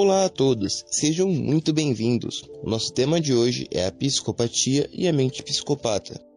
Olá a todos, sejam muito bem-vindos. Nosso tema de hoje é a psicopatia e a mente psicopata.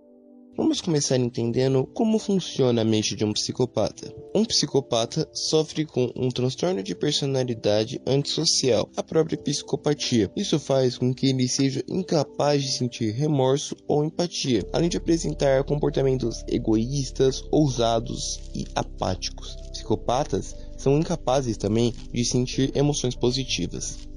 Vamos começar entendendo como funciona a mente de um psicopata. Um psicopata sofre com um transtorno de personalidade antissocial, a própria psicopatia. Isso faz com que ele seja incapaz de sentir remorso ou empatia, além de apresentar comportamentos egoístas, ousados e apáticos. Psicopatas são incapazes também de sentir emoções positivas.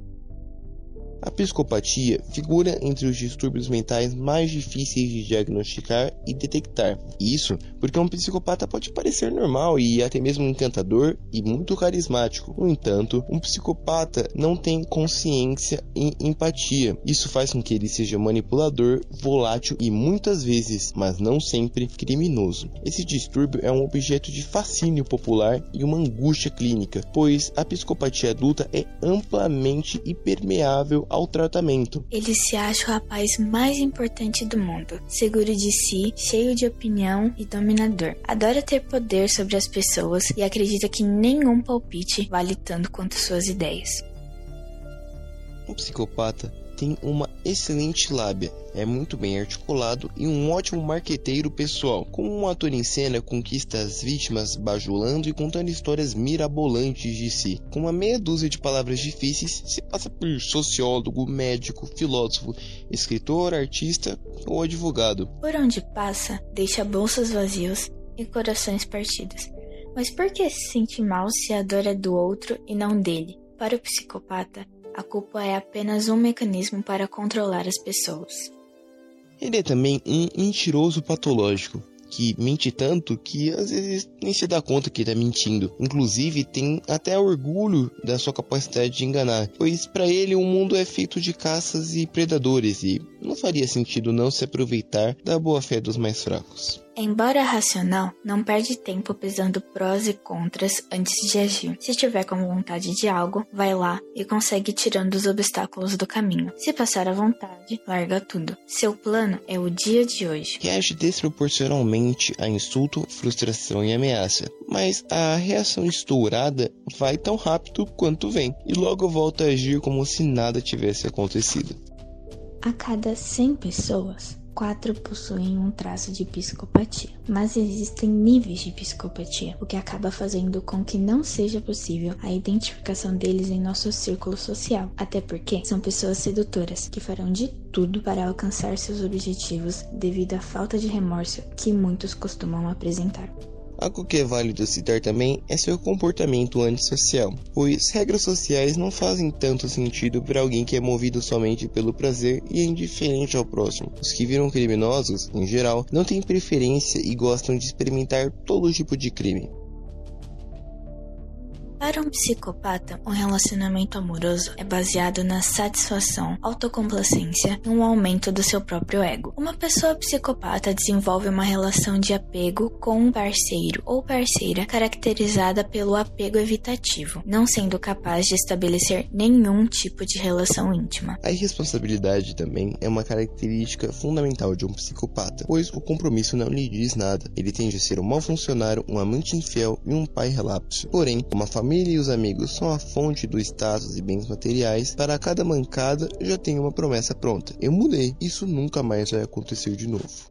A psicopatia figura entre os distúrbios mentais mais difíceis de diagnosticar e detectar. Isso porque um psicopata pode parecer normal e até mesmo encantador e muito carismático. No entanto, um psicopata não tem consciência e empatia. Isso faz com que ele seja manipulador, volátil e muitas vezes, mas não sempre, criminoso. Esse distúrbio é um objeto de fascínio popular e uma angústia clínica, pois a psicopatia adulta é amplamente impermeável ao tratamento. Ele se acha o rapaz mais importante do mundo, seguro de si, cheio de opinião e dominador. Adora ter poder sobre as pessoas e acredita que nenhum palpite vale tanto quanto suas ideias. Um psicopata tem uma excelente lábia, é muito bem articulado e um ótimo marqueteiro pessoal. Como um ator em cena, conquista as vítimas bajulando e contando histórias mirabolantes de si. Com uma meia dúzia de palavras difíceis, se passa por sociólogo, médico, filósofo, escritor, artista ou advogado. Por onde passa, deixa bolsas vazios e corações partidos. Mas por que se sente mal se a dor é do outro e não dele? Para o psicopata, a culpa é apenas um mecanismo para controlar as pessoas. Ele é também um mentiroso patológico, que mente tanto que às vezes nem se dá conta que está mentindo. Inclusive, tem até orgulho da sua capacidade de enganar, pois para ele o mundo é feito de caças e predadores e não faria sentido não se aproveitar da boa fé dos mais fracos. Embora racional, não perde tempo pesando prós e contras antes de agir. Se tiver com vontade de algo, vai lá e consegue tirando os obstáculos do caminho. Se passar à vontade, larga tudo. Seu plano é o dia de hoje. Reage desproporcionalmente a insulto, frustração e ameaça, mas a reação estourada vai tão rápido quanto vem e logo volta a agir como se nada tivesse acontecido. A cada 100 pessoas, quatro possuem um traço de psicopatia, mas existem níveis de psicopatia, o que acaba fazendo com que não seja possível a identificação deles em nosso círculo social, até porque são pessoas sedutoras que farão de tudo para alcançar seus objetivos devido à falta de remorso que muitos costumam apresentar. Algo que é válido citar também é seu comportamento antissocial, pois regras sociais não fazem tanto sentido para alguém que é movido somente pelo prazer e é indiferente ao próximo. Os que viram criminosos, em geral, não têm preferência e gostam de experimentar todo tipo de crime. Para um psicopata, um relacionamento amoroso é baseado na satisfação, autocomplacência e um aumento do seu próprio ego. Uma pessoa psicopata desenvolve uma relação de apego com um parceiro ou parceira caracterizada pelo apego evitativo, não sendo capaz de estabelecer nenhum tipo de relação íntima. A irresponsabilidade também é uma característica fundamental de um psicopata, pois o compromisso não lhe diz nada. Ele tende a ser um mau funcionário, um amante infiel e um pai relapso. Porém, uma família família e os amigos são a fonte do status e bens materiais, para cada mancada já tem uma promessa pronta. Eu mudei, isso nunca mais vai acontecer de novo.